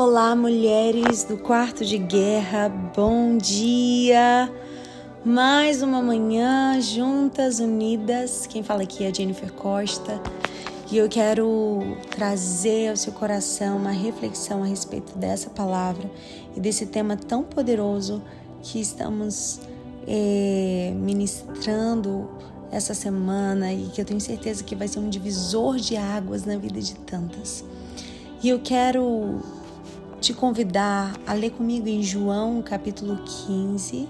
Olá, mulheres do quarto de guerra, bom dia! Mais uma manhã juntas, unidas. Quem fala aqui é Jennifer Costa e eu quero trazer ao seu coração uma reflexão a respeito dessa palavra e desse tema tão poderoso que estamos é, ministrando essa semana e que eu tenho certeza que vai ser um divisor de águas na vida de tantas. E eu quero te convidar a ler comigo em João capítulo 15,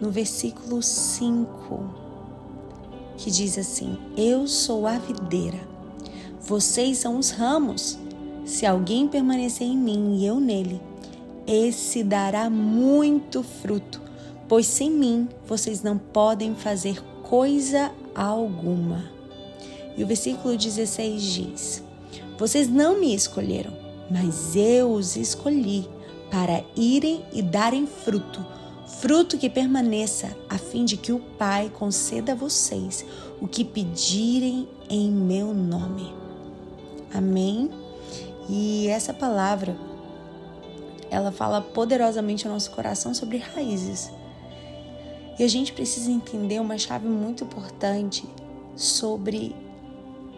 no versículo 5, que diz assim: Eu sou a videira, vocês são os ramos. Se alguém permanecer em mim e eu nele, esse dará muito fruto, pois sem mim vocês não podem fazer coisa alguma. E o versículo 16 diz: Vocês não me escolheram mas eu os escolhi para irem e darem fruto, fruto que permaneça, a fim de que o Pai conceda a vocês o que pedirem em meu nome. Amém? E essa palavra, ela fala poderosamente ao nosso coração sobre raízes. E a gente precisa entender uma chave muito importante sobre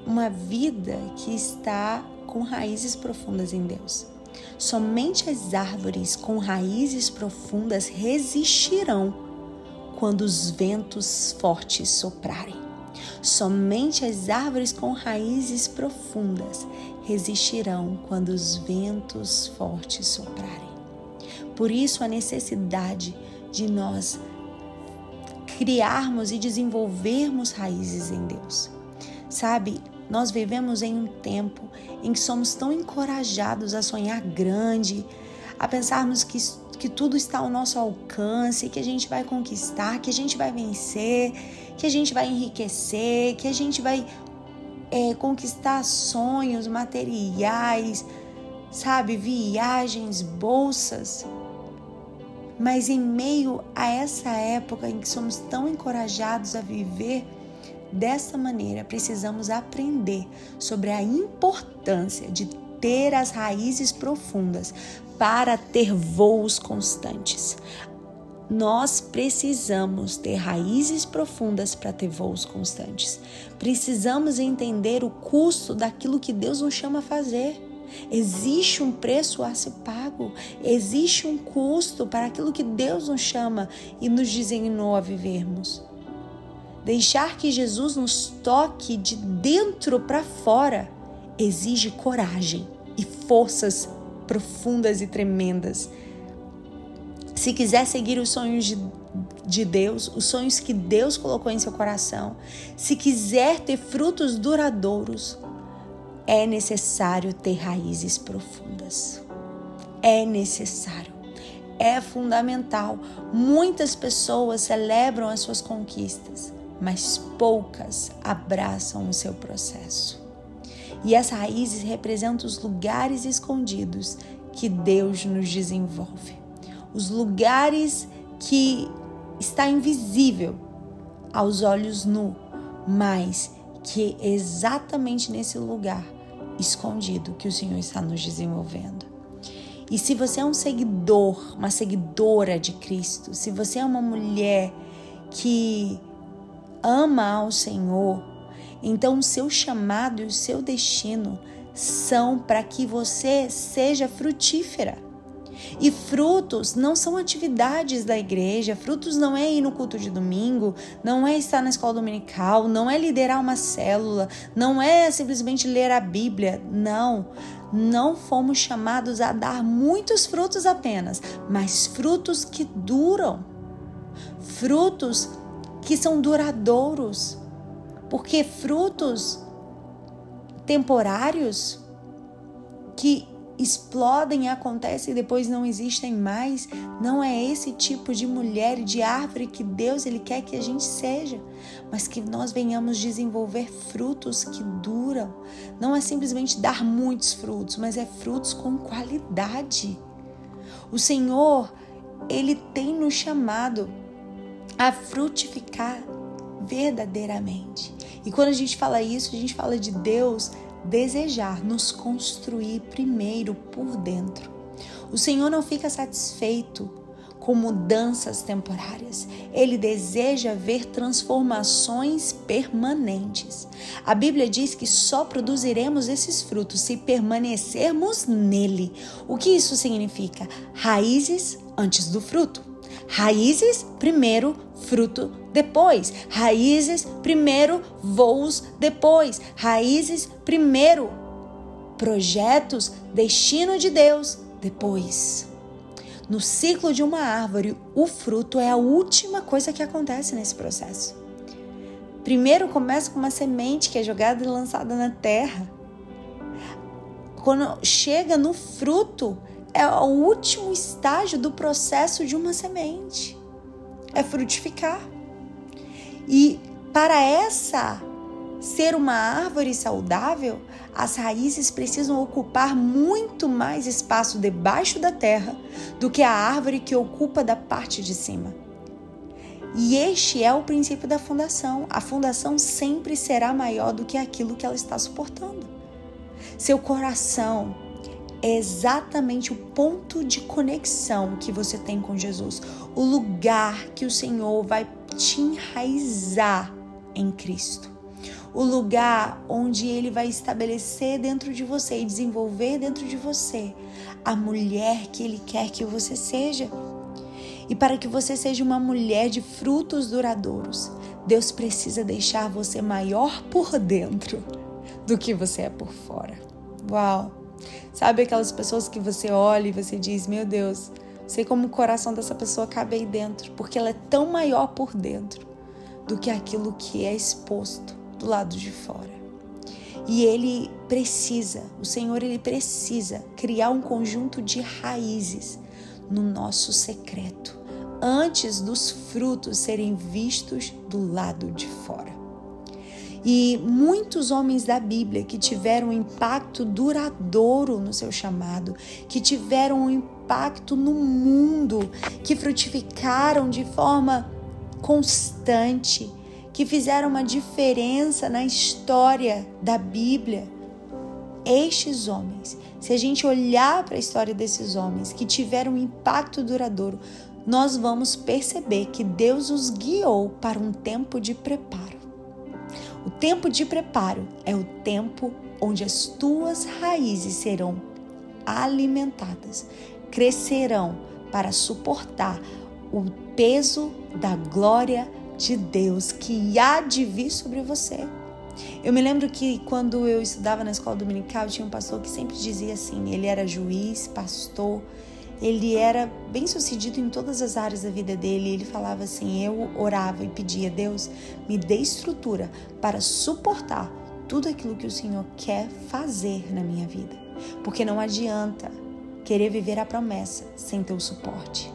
uma vida que está com raízes profundas em Deus. Somente as árvores com raízes profundas resistirão quando os ventos fortes soprarem. Somente as árvores com raízes profundas resistirão quando os ventos fortes soprarem. Por isso, a necessidade de nós criarmos e desenvolvermos raízes em Deus. Sabe, nós vivemos em um tempo em que somos tão encorajados a sonhar grande, a pensarmos que, que tudo está ao nosso alcance, que a gente vai conquistar, que a gente vai vencer, que a gente vai enriquecer, que a gente vai é, conquistar sonhos materiais, sabe, viagens, bolsas. Mas em meio a essa época em que somos tão encorajados a viver, Dessa maneira, precisamos aprender sobre a importância de ter as raízes profundas para ter voos constantes. Nós precisamos ter raízes profundas para ter voos constantes. Precisamos entender o custo daquilo que Deus nos chama a fazer. Existe um preço a ser pago, existe um custo para aquilo que Deus nos chama e nos designou a vivermos. Deixar que Jesus nos toque de dentro para fora exige coragem e forças profundas e tremendas. Se quiser seguir os sonhos de, de Deus, os sonhos que Deus colocou em seu coração, se quiser ter frutos duradouros, é necessário ter raízes profundas. É necessário. É fundamental. Muitas pessoas celebram as suas conquistas, mas poucas abraçam o seu processo. E as raízes representam os lugares escondidos que Deus nos desenvolve, os lugares que está invisível aos olhos nu, mas que é exatamente nesse lugar escondido que o Senhor está nos desenvolvendo. E se você é um seguidor, uma seguidora de Cristo, se você é uma mulher que ama ao Senhor, então o seu chamado e o seu destino são para que você seja frutífera. E frutos não são atividades da igreja, frutos não é ir no culto de domingo, não é estar na escola dominical, não é liderar uma célula, não é simplesmente ler a Bíblia. Não, não fomos chamados a dar muitos frutos apenas, mas frutos que duram. Frutos que são duradouros, porque frutos temporários que explodem acontecem e depois não existem mais, não é esse tipo de mulher e de árvore que Deus ele quer que a gente seja, mas que nós venhamos desenvolver frutos que duram. Não é simplesmente dar muitos frutos, mas é frutos com qualidade. O Senhor, ele tem nos chamado a frutificar verdadeiramente. E quando a gente fala isso, a gente fala de Deus desejar nos construir primeiro por dentro. O Senhor não fica satisfeito com mudanças temporárias. Ele deseja ver transformações permanentes. A Bíblia diz que só produziremos esses frutos se permanecermos nele. O que isso significa? Raízes antes do fruto. Raízes primeiro, fruto depois. Raízes primeiro, voos depois. Raízes primeiro, projetos, destino de Deus depois. No ciclo de uma árvore, o fruto é a última coisa que acontece nesse processo. Primeiro começa com uma semente que é jogada e lançada na terra. Quando chega no fruto, é o último estágio do processo de uma semente. É frutificar. E para essa ser uma árvore saudável, as raízes precisam ocupar muito mais espaço debaixo da terra do que a árvore que ocupa da parte de cima. E este é o princípio da fundação. A fundação sempre será maior do que aquilo que ela está suportando. Seu coração é exatamente o ponto de conexão que você tem com Jesus, o lugar que o Senhor vai te enraizar em Cristo o lugar onde ele vai estabelecer dentro de você e desenvolver dentro de você a mulher que ele quer que você seja. E para que você seja uma mulher de frutos duradouros, Deus precisa deixar você maior por dentro do que você é por fora. Uau! Sabe aquelas pessoas que você olha e você diz: Meu Deus, sei como o coração dessa pessoa cabe aí dentro, porque ela é tão maior por dentro do que aquilo que é exposto do lado de fora. E ele precisa, o Senhor ele precisa criar um conjunto de raízes no nosso secreto, antes dos frutos serem vistos do lado de fora. E muitos homens da Bíblia que tiveram um impacto duradouro no seu chamado, que tiveram um impacto no mundo, que frutificaram de forma constante, que fizeram uma diferença na história da Bíblia. Estes homens, se a gente olhar para a história desses homens que tiveram um impacto duradouro, nós vamos perceber que Deus os guiou para um tempo de preparo. O tempo de preparo é o tempo onde as tuas raízes serão alimentadas, crescerão para suportar o peso da glória de Deus que há de vir sobre você. Eu me lembro que quando eu estudava na escola dominical, tinha um pastor que sempre dizia assim: ele era juiz, pastor, ele era bem sucedido em todas as áreas da vida dele. Ele falava assim: eu orava e pedia, Deus, me dê estrutura para suportar tudo aquilo que o Senhor quer fazer na minha vida. Porque não adianta querer viver a promessa sem ter o suporte.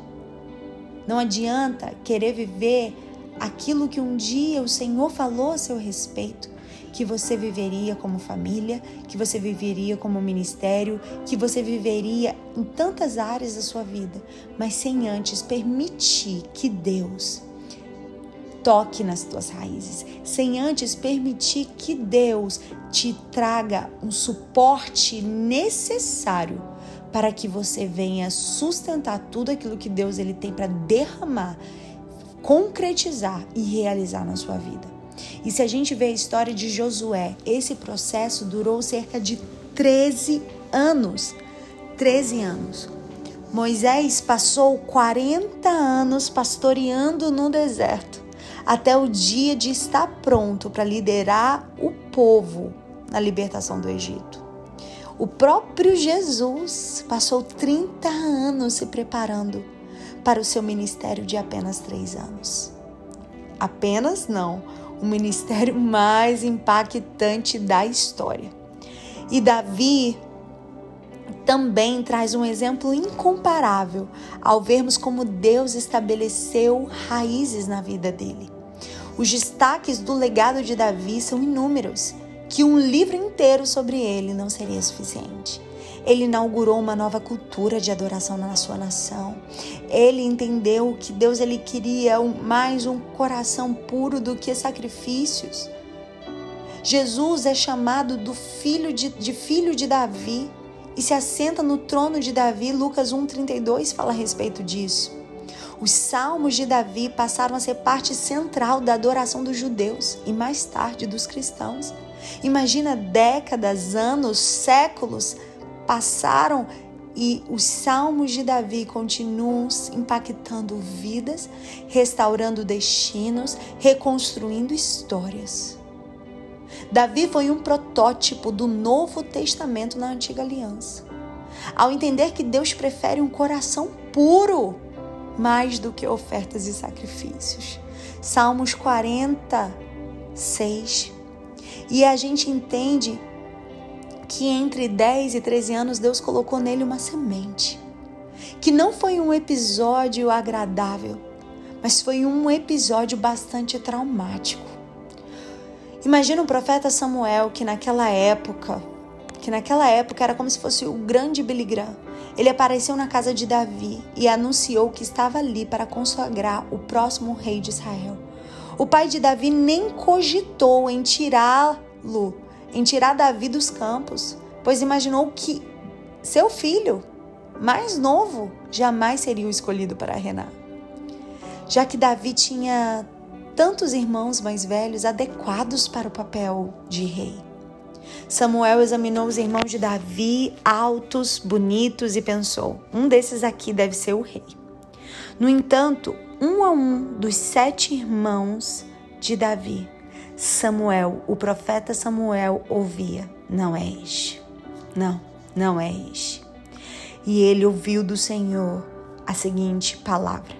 Não adianta querer viver aquilo que um dia o Senhor falou a seu respeito, que você viveria como família, que você viveria como ministério, que você viveria em tantas áreas da sua vida, mas sem antes permitir que Deus toque nas tuas raízes, sem antes permitir que Deus te traga um suporte necessário para que você venha sustentar tudo aquilo que Deus ele tem para derramar concretizar e realizar na sua vida. E se a gente vê a história de Josué, esse processo durou cerca de 13 anos. 13 anos. Moisés passou 40 anos pastoreando no deserto, até o dia de estar pronto para liderar o povo na libertação do Egito. O próprio Jesus passou 30 anos se preparando para o seu ministério de apenas três anos. Apenas não, o ministério mais impactante da história. E Davi também traz um exemplo incomparável ao vermos como Deus estabeleceu raízes na vida dele. Os destaques do legado de Davi são inúmeros, que um livro inteiro sobre ele não seria suficiente. Ele inaugurou uma nova cultura de adoração na sua nação. Ele entendeu que Deus ele queria mais um coração puro do que sacrifícios. Jesus é chamado do filho de, de filho de Davi e se assenta no trono de Davi. Lucas 1,32 fala a respeito disso. Os salmos de Davi passaram a ser parte central da adoração dos judeus e mais tarde dos cristãos. Imagina décadas, anos, séculos passaram e os salmos de Davi continuam impactando vidas, restaurando destinos, reconstruindo histórias. Davi foi um protótipo do Novo Testamento na Antiga Aliança. Ao entender que Deus prefere um coração puro mais do que ofertas e sacrifícios. Salmos 46. E a gente entende que entre 10 e 13 anos Deus colocou nele uma semente. Que não foi um episódio agradável, mas foi um episódio bastante traumático. Imagina o profeta Samuel que naquela época, que naquela época era como se fosse o grande Billy Graham. Ele apareceu na casa de Davi e anunciou que estava ali para consagrar o próximo rei de Israel. O pai de Davi nem cogitou em tirá-lo em tirar Davi dos campos, pois imaginou que seu filho, mais novo, jamais seria o escolhido para reinar. Já que Davi tinha tantos irmãos mais velhos adequados para o papel de rei. Samuel examinou os irmãos de Davi, altos, bonitos, e pensou: um desses aqui deve ser o rei. No entanto, um a um dos sete irmãos de Davi Samuel, o profeta Samuel, ouvia: Não é este. Não, não é este. E ele ouviu do Senhor a seguinte palavra: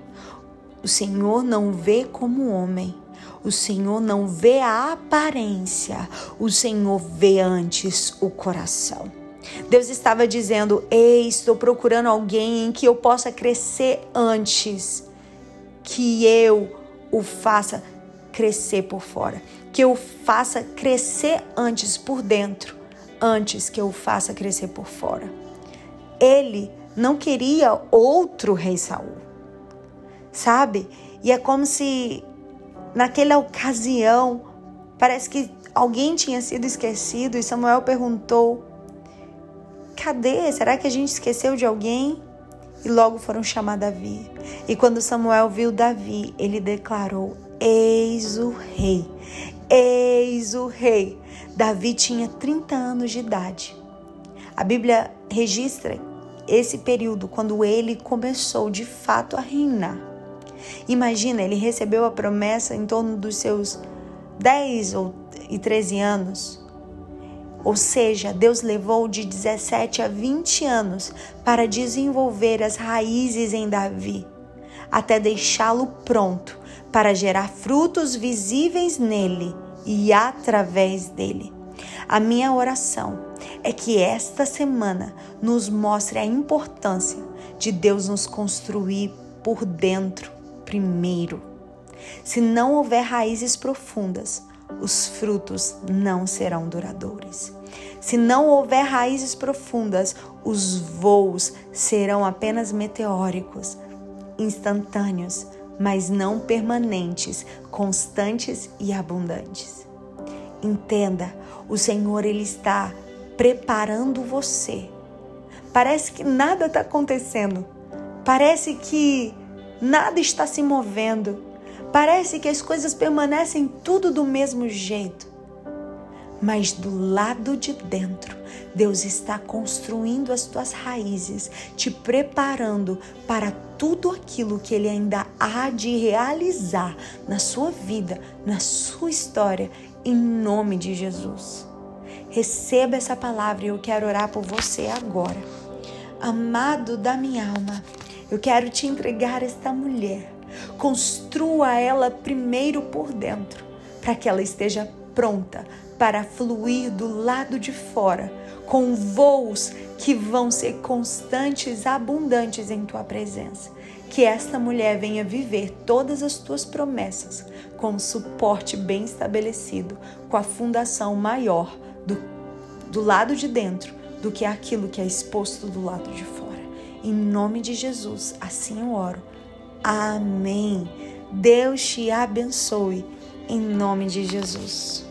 O Senhor não vê como homem. O Senhor não vê a aparência, o Senhor vê antes o coração. Deus estava dizendo: Ei, estou procurando alguém em que eu possa crescer antes que eu o faça crescer por fora que eu faça crescer antes por dentro, antes que eu faça crescer por fora. Ele não queria outro rei Saul. Sabe? E é como se naquela ocasião parece que alguém tinha sido esquecido e Samuel perguntou: Cadê? Será que a gente esqueceu de alguém? E logo foram chamar Davi. E quando Samuel viu Davi, ele declarou: Eis o rei. Eis o rei. Davi tinha 30 anos de idade. A Bíblia registra esse período quando ele começou de fato a reinar. Imagina, ele recebeu a promessa em torno dos seus 10 ou e 13 anos. Ou seja, Deus levou de 17 a 20 anos para desenvolver as raízes em Davi, até deixá-lo pronto para gerar frutos visíveis nele e através dele. A minha oração é que esta semana nos mostre a importância de Deus nos construir por dentro primeiro. Se não houver raízes profundas, os frutos não serão duradouros. Se não houver raízes profundas, os voos serão apenas meteóricos, instantâneos, mas não permanentes, constantes e abundantes. Entenda, o Senhor ele está preparando você. Parece que nada está acontecendo. Parece que nada está se movendo. Parece que as coisas permanecem tudo do mesmo jeito mas do lado de dentro, Deus está construindo as tuas raízes, te preparando para tudo aquilo que Ele ainda há de realizar na sua vida, na sua história, em nome de Jesus. Receba essa palavra e eu quero orar por você agora. Amado da minha alma, eu quero te entregar esta mulher. Construa ela primeiro por dentro, para que ela esteja pronta para fluir do lado de fora, com voos que vão ser constantes, abundantes em tua presença. Que esta mulher venha viver todas as tuas promessas com um suporte bem estabelecido, com a fundação maior do, do lado de dentro do que aquilo que é exposto do lado de fora. Em nome de Jesus, assim eu oro. Amém. Deus te abençoe em nome de Jesus.